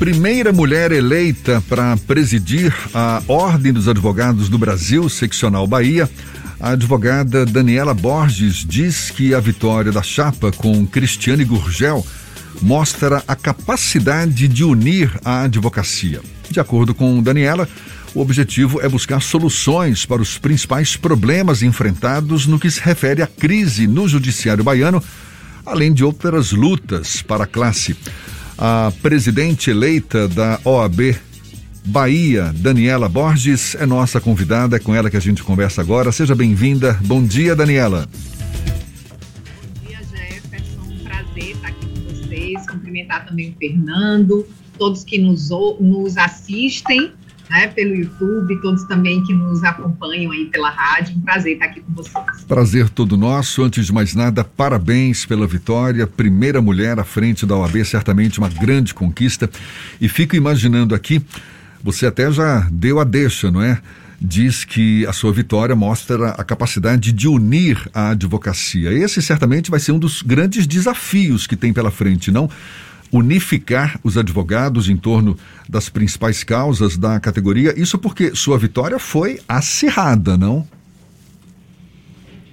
Primeira mulher eleita para presidir a Ordem dos Advogados do Brasil, seccional Bahia, a advogada Daniela Borges diz que a vitória da chapa com Cristiane Gurgel mostra a capacidade de unir a advocacia. De acordo com Daniela, o objetivo é buscar soluções para os principais problemas enfrentados no que se refere à crise no judiciário baiano, além de outras lutas para a classe. A presidente eleita da OAB Bahia, Daniela Borges, é nossa convidada, é com ela que a gente conversa agora. Seja bem-vinda. Bom dia, Daniela. Bom dia, Jefferson. Um prazer estar aqui com vocês. Cumprimentar também o Fernando, todos que nos, nos assistem né, pelo YouTube, todos também que nos acompanham aí pela rádio. Um prazer estar aqui com vocês. Prazer todo nosso. Antes de mais nada, parabéns pela vitória. Primeira mulher à frente da OAB, certamente uma grande conquista. E fico imaginando aqui, você até já deu a deixa, não é? Diz que a sua vitória mostra a capacidade de unir a advocacia. Esse certamente vai ser um dos grandes desafios que tem pela frente, não? Unificar os advogados em torno das principais causas da categoria. Isso porque sua vitória foi acirrada, não?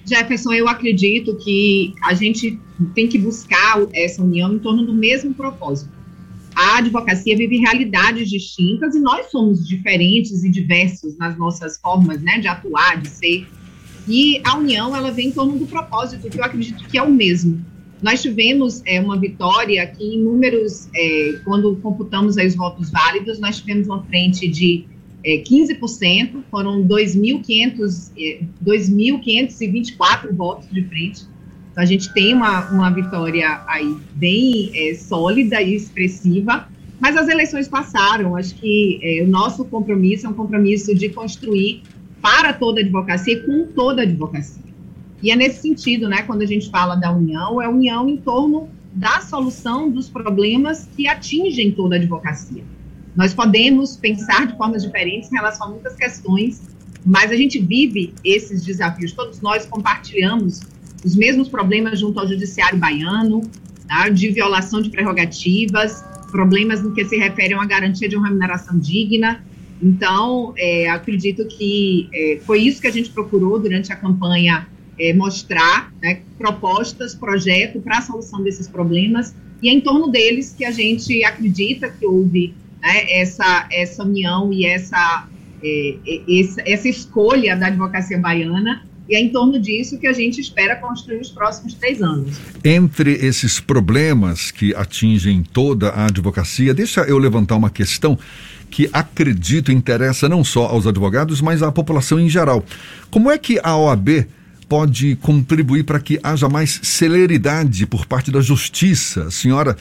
Jefferson, eu acredito que a gente tem que buscar essa união em torno do mesmo propósito. A advocacia vive realidades distintas e nós somos diferentes e diversos nas nossas formas né, de atuar, de ser. E a união, ela vem em torno do propósito, que eu acredito que é o mesmo nós tivemos é, uma vitória que, em números, é, quando computamos os votos válidos, nós tivemos uma frente de é, 15%, foram 2.524 é, votos de frente. Então, a gente tem uma, uma vitória aí bem é, sólida e expressiva, mas as eleições passaram. Acho que é, o nosso compromisso é um compromisso de construir para toda a advocacia e com toda a advocacia. E é nesse sentido, né, quando a gente fala da união, é união em torno da solução dos problemas que atingem toda a advocacia. Nós podemos pensar de formas diferentes em relação a muitas questões, mas a gente vive esses desafios. Todos nós compartilhamos os mesmos problemas junto ao judiciário baiano, tá, de violação de prerrogativas, problemas no que se refere a uma garantia de uma remuneração digna. Então, é, acredito que é, foi isso que a gente procurou durante a campanha é, mostrar né, propostas, projeto para a solução desses problemas, e é em torno deles que a gente acredita que houve né, essa, essa união e essa, é, essa, essa escolha da advocacia baiana e é em torno disso que a gente espera construir os próximos três anos. Entre esses problemas que atingem toda a advocacia, deixa eu levantar uma questão que acredito interessa não só aos advogados, mas à população em geral. Como é que a OAB pode contribuir para que haja mais celeridade por parte da justiça? A senhora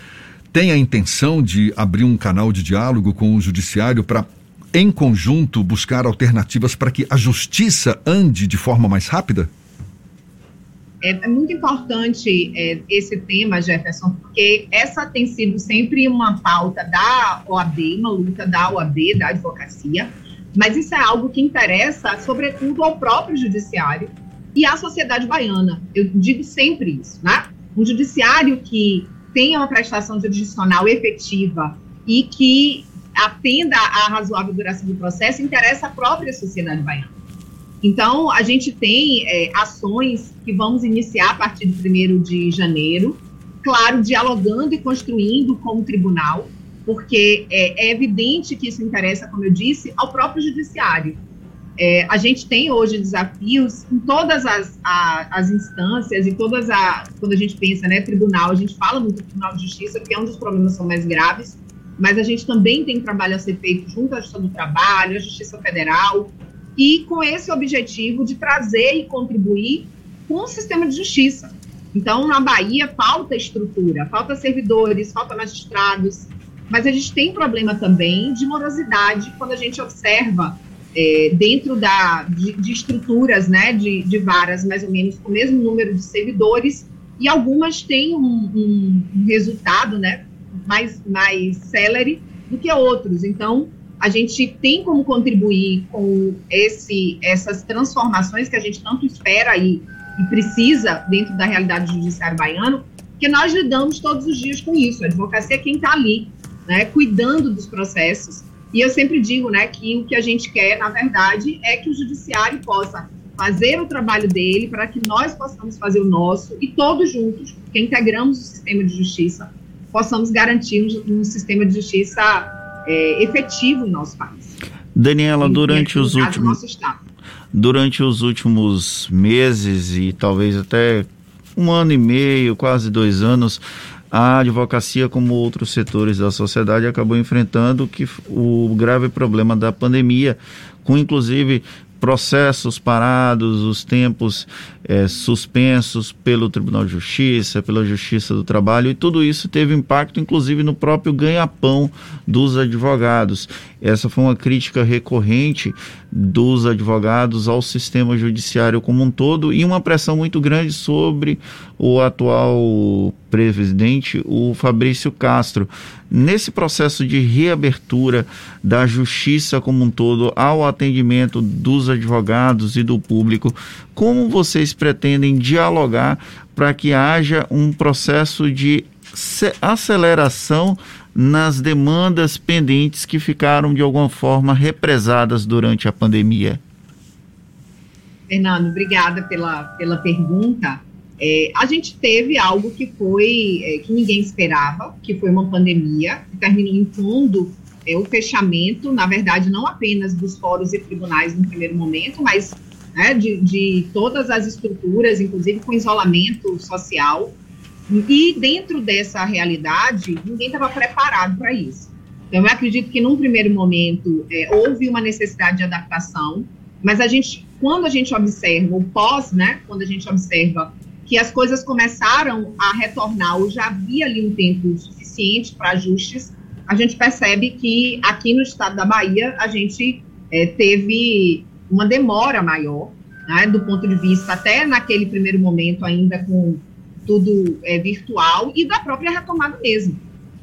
tem a intenção de abrir um canal de diálogo com o judiciário para, em conjunto, buscar alternativas para que a justiça ande de forma mais rápida? É, é muito importante é, esse tema, Jefferson, porque essa tem sido sempre uma pauta da OAB, uma luta da OAB, da advocacia, mas isso é algo que interessa, sobretudo, ao próprio judiciário, e à sociedade baiana. Eu digo sempre isso, né? Um judiciário que tenha uma prestação jurisdicional efetiva e que atenda à razoável duração do processo interessa à própria sociedade baiana. Então, a gente tem é, ações que vamos iniciar a partir de 1 de janeiro, claro, dialogando e construindo com o tribunal, porque é, é evidente que isso interessa, como eu disse, ao próprio judiciário. É, a gente tem hoje desafios em todas as, a, as instâncias, em todas a. Quando a gente pensa, né, tribunal, a gente fala muito do Tribunal de Justiça, porque é um dos problemas são mais graves, mas a gente também tem trabalho a ser feito junto à Justiça do Trabalho, à Justiça Federal, e com esse objetivo de trazer e contribuir com o sistema de justiça. Então, na Bahia, falta estrutura, falta servidores, falta magistrados, mas a gente tem problema também de morosidade quando a gente observa é, dentro da, de, de, estruturas né, de, de varas mais ou menos com o mesmo número de servidores, e algumas têm um, um, resultado né, mais, mais celere do que outros. Então, a gente tem como contribuir com esse, essas transformações que a gente tanto espera e, e precisa dentro da realidade do judiciário baiano, que nós lidamos todos os dias com isso. A advocacia é quem está ali né, cuidando dos processos. E eu sempre digo né, que o que a gente quer, na verdade, é que o judiciário possa fazer o trabalho dele para que nós possamos fazer o nosso e todos juntos, que integramos o sistema de justiça, possamos garantir um, um sistema de justiça é, efetivo no nosso país. Daniela, durante os últimos durante os últimos meses e talvez até um ano e meio, quase dois anos, a advocacia, como outros setores da sociedade, acabou enfrentando que o grave problema da pandemia, com inclusive processos parados, os tempos é, suspensos pelo Tribunal de Justiça, pela Justiça do Trabalho, e tudo isso teve impacto, inclusive, no próprio ganha-pão dos advogados. Essa foi uma crítica recorrente dos advogados ao sistema judiciário como um todo e uma pressão muito grande sobre o atual presidente, o Fabrício Castro. Nesse processo de reabertura da justiça como um todo ao atendimento dos advogados e do público, como vocês pretendem dialogar para que haja um processo de aceleração nas demandas pendentes que ficaram de alguma forma represadas durante a pandemia? Fernando, obrigada pela, pela pergunta. É, a gente teve algo que foi é, que ninguém esperava, que foi uma pandemia, que terminou impondo é, o fechamento, na verdade, não apenas dos fóruns e tribunais no primeiro momento, mas né, de, de todas as estruturas, inclusive com isolamento social. E dentro dessa realidade, ninguém estava preparado para isso. Então, eu acredito que num primeiro momento é, houve uma necessidade de adaptação, mas a gente, quando a gente observa o pós, né, quando a gente observa que as coisas começaram a retornar, ou já havia ali um tempo suficiente para ajustes, a gente percebe que aqui no estado da Bahia a gente é, teve uma demora maior, né, do ponto de vista, até naquele primeiro momento, ainda com tudo é, virtual, e da própria retomada mesmo.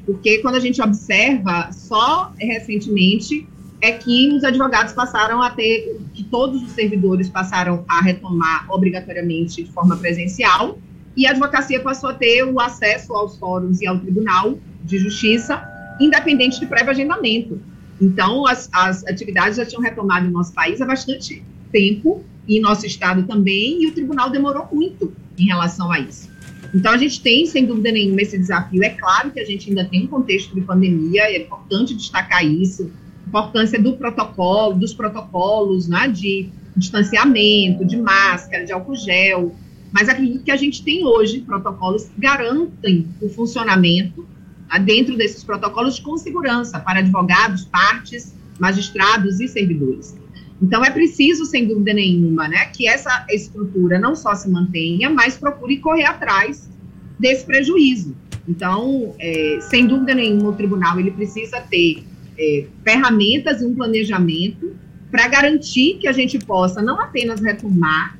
Porque quando a gente observa, só recentemente é que os advogados passaram a ter, que todos os servidores passaram a retomar obrigatoriamente de forma presencial, e a advocacia passou a ter o acesso aos fóruns e ao tribunal de justiça, independente de prévio agendamento. Então, as, as atividades já tinham retomado no nosso país há bastante tempo, e nosso estado também, e o tribunal demorou muito em relação a isso. Então, a gente tem, sem dúvida nenhuma, esse desafio. É claro que a gente ainda tem um contexto de pandemia, é importante destacar isso, a importância do protocolo, dos protocolos né, de distanciamento, de máscara, de álcool gel, mas acredito que a gente tem hoje protocolos que garantem o funcionamento né, dentro desses protocolos com segurança para advogados, partes, magistrados e servidores. Então, é preciso, sem dúvida nenhuma, né, que essa estrutura não só se mantenha, mas procure correr atrás desse prejuízo. Então, é, sem dúvida nenhuma, o tribunal ele precisa ter é, ferramentas e um planejamento para garantir que a gente possa não apenas retomar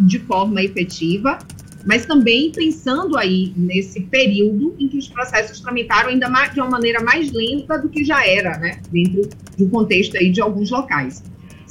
de forma efetiva, mas também pensando aí nesse período em que os processos tramitaram ainda mais, de uma maneira mais lenta do que já era, né, dentro do contexto aí de alguns locais.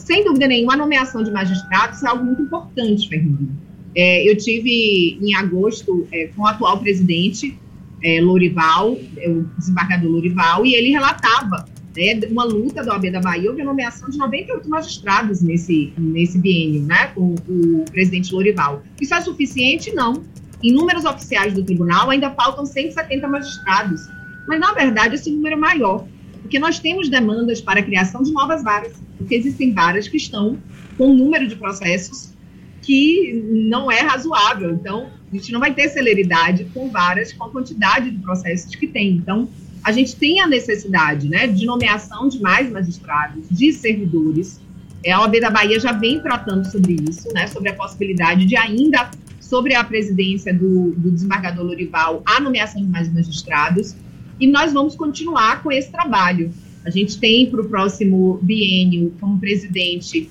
Sem dúvida nenhuma, a nomeação de magistrados é algo muito importante, Fernando. É, eu tive em agosto é, com o atual presidente é, Lorival, é, o desembargador Lorival, e ele relatava né, uma luta da OAB da Bahia, houve a nomeação de 98 magistrados nesse, nesse biênio, né, com o presidente Lorival. Isso é suficiente? Não. Em números oficiais do tribunal, ainda faltam 170 magistrados. Mas, na verdade, esse número é maior, porque nós temos demandas para a criação de novas varas porque existem varas que estão com um número de processos que não é razoável. Então, a gente não vai ter celeridade com varas com a quantidade de processos que tem. Então, a gente tem a necessidade né, de nomeação de mais magistrados, de servidores. É, a OAB da Bahia já vem tratando sobre isso, né, sobre a possibilidade de ainda, sobre a presidência do, do desembargador Lorival, a nomeação de mais magistrados. E nós vamos continuar com esse trabalho. A gente tem para o próximo biênio como presidente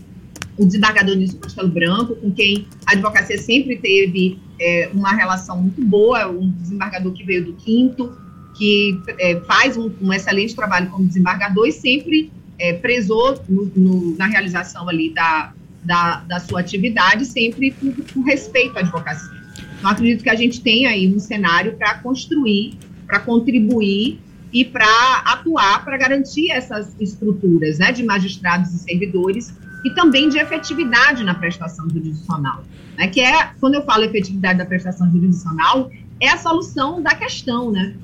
o desembargador Nilson Castelo Branco, com quem a advocacia sempre teve é, uma relação muito boa, um desembargador que veio do quinto, que é, faz um, um, excelente trabalho como desembargador e sempre é, prezou no, no, na realização ali da, da, da sua atividade, sempre com, com respeito à advocacia. Então, acredito que a gente tem aí um cenário para construir, para contribuir e para atuar para garantir essas estruturas né, de magistrados e servidores e também de efetividade na prestação jurisdicional. Né, que é, quando eu falo efetividade da prestação jurisdicional, é a solução da questão, né?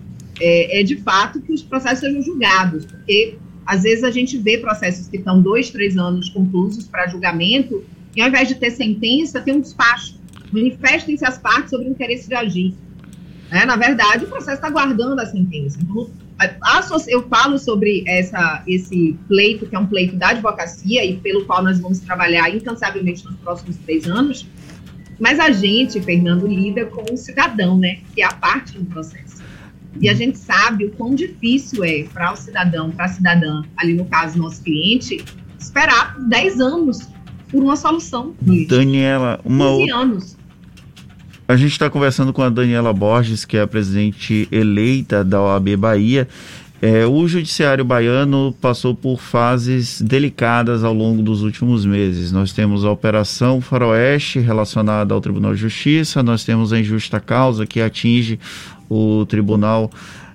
É, é de fato que os processos sejam julgados, porque às vezes a gente vê processos que estão dois, três anos conclusos para julgamento, e ao invés de ter sentença, tem um despacho. Manifestem-se as partes sobre o interesse de agir. É, na verdade, o processo está aguardando a sentença. Então, eu falo sobre essa, esse pleito, que é um pleito da advocacia e pelo qual nós vamos trabalhar incansavelmente nos próximos três anos, mas a gente, Fernando, lida com o cidadão, né, que é a parte do processo. E a gente sabe o quão difícil é para o cidadão, para a cidadã, ali no caso, nosso cliente, esperar 10 anos por uma solução. Daniela, uma outra. anos. A gente está conversando com a Daniela Borges, que é a presidente eleita da OAB Bahia. É, o judiciário baiano passou por fases delicadas ao longo dos últimos meses. Nós temos a Operação Faroeste relacionada ao Tribunal de Justiça, nós temos a injusta causa que atinge o Tribunal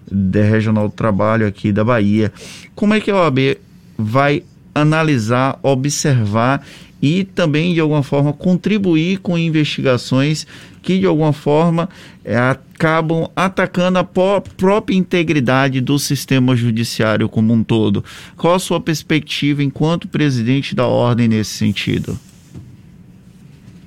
de Regional do Trabalho aqui da Bahia. Como é que a OAB vai analisar, observar e também, de alguma forma, contribuir com investigações que, de alguma forma, é, acabam atacando a própria integridade do sistema judiciário como um todo. Qual a sua perspectiva enquanto presidente da ordem nesse sentido?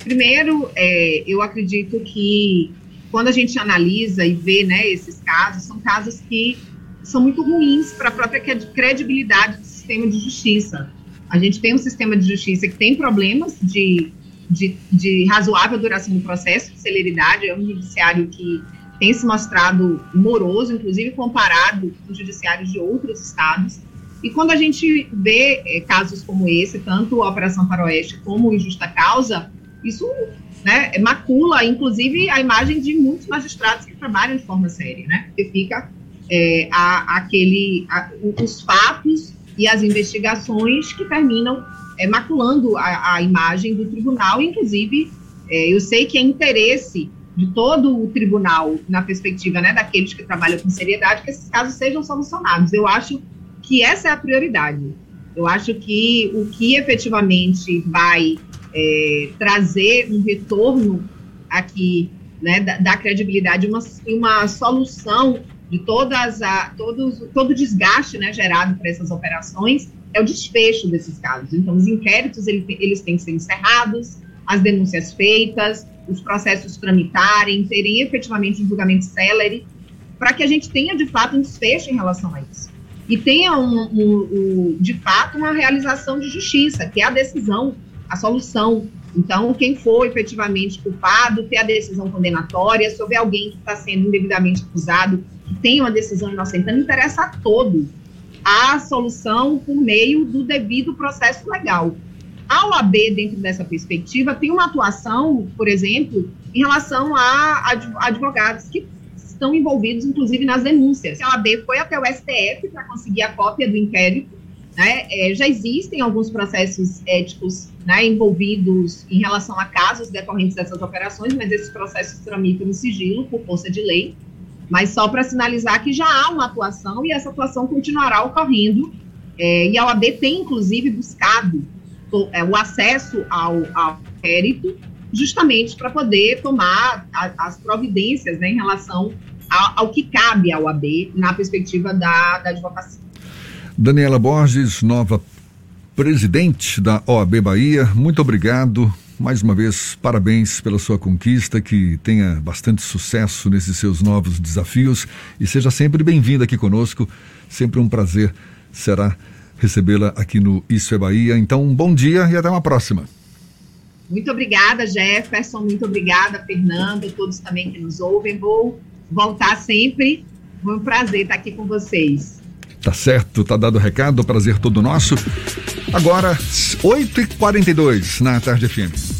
Primeiro, é, eu acredito que quando a gente analisa e vê né, esses casos, são casos que são muito ruins para a própria credibilidade do sistema de justiça. A gente tem um sistema de justiça que tem problemas de, de, de razoável duração do processo, de celeridade, é um judiciário que tem se mostrado moroso, inclusive comparado com judiciários de outros estados. E quando a gente vê é, casos como esse, tanto a Operação Faroeste como Injusta Causa, isso né, macula, inclusive, a imagem de muitos magistrados que trabalham de forma séria, né? Porque fica é, a, aquele, a, os fatos e as investigações que terminam é, maculando a, a, imagem do tribunal, inclusive é, eu sei que é interesse de todo o tribunal, na perspectiva né, daqueles que trabalham com seriedade, que esses casos sejam solucionados. Eu acho que essa é a prioridade. Eu acho que o que efetivamente vai é, trazer um retorno aqui né, da, da credibilidade, uma, uma solução de todas a, todos, todo o desgaste né, gerado por essas operações é o desfecho desses casos. Então, os inquéritos eles, eles têm que ser encerrados, as denúncias feitas, os processos tramitarem, terem efetivamente um julgamento célere, para que a gente tenha, de fato, um desfecho em relação a isso. E tenha, um, um, um, de fato, uma realização de justiça, que é a decisão, a solução. Então, quem for efetivamente culpado, ter a decisão condenatória, houver alguém que está sendo indevidamente acusado, tem uma decisão inocentando, interessa a todos a solução por meio do devido processo legal. A OAB, dentro dessa perspectiva, tem uma atuação, por exemplo, em relação a advogados que estão envolvidos, inclusive, nas denúncias. A OAB foi até o STF para conseguir a cópia do inquérito. Né? É, já existem alguns processos éticos né, envolvidos em relação a casos decorrentes dessas operações, mas esses processos tramitam em sigilo por força de lei. Mas só para sinalizar que já há uma atuação e essa atuação continuará ocorrendo. É, e a OAB tem, inclusive, buscado o, é, o acesso ao, ao inquérito justamente para poder tomar a, as providências né, em relação ao, ao, que cabe à OAB na perspectiva da, da advocacia. Daniela Borges, nova presidente da OAB Bahia, muito obrigado mais uma vez, parabéns pela sua conquista, que tenha bastante sucesso nesses seus novos desafios e seja sempre bem-vinda aqui conosco. Sempre um prazer será recebê-la aqui no Isso é Bahia. Então, um bom dia e até uma próxima. Muito obrigada, Jefferson. Muito obrigada, Fernando, todos também que nos ouvem. Vou voltar sempre. Foi um prazer estar aqui com vocês. Tá certo, tá dado o recado, prazer todo nosso. Agora, 8h42 na Tarde FM.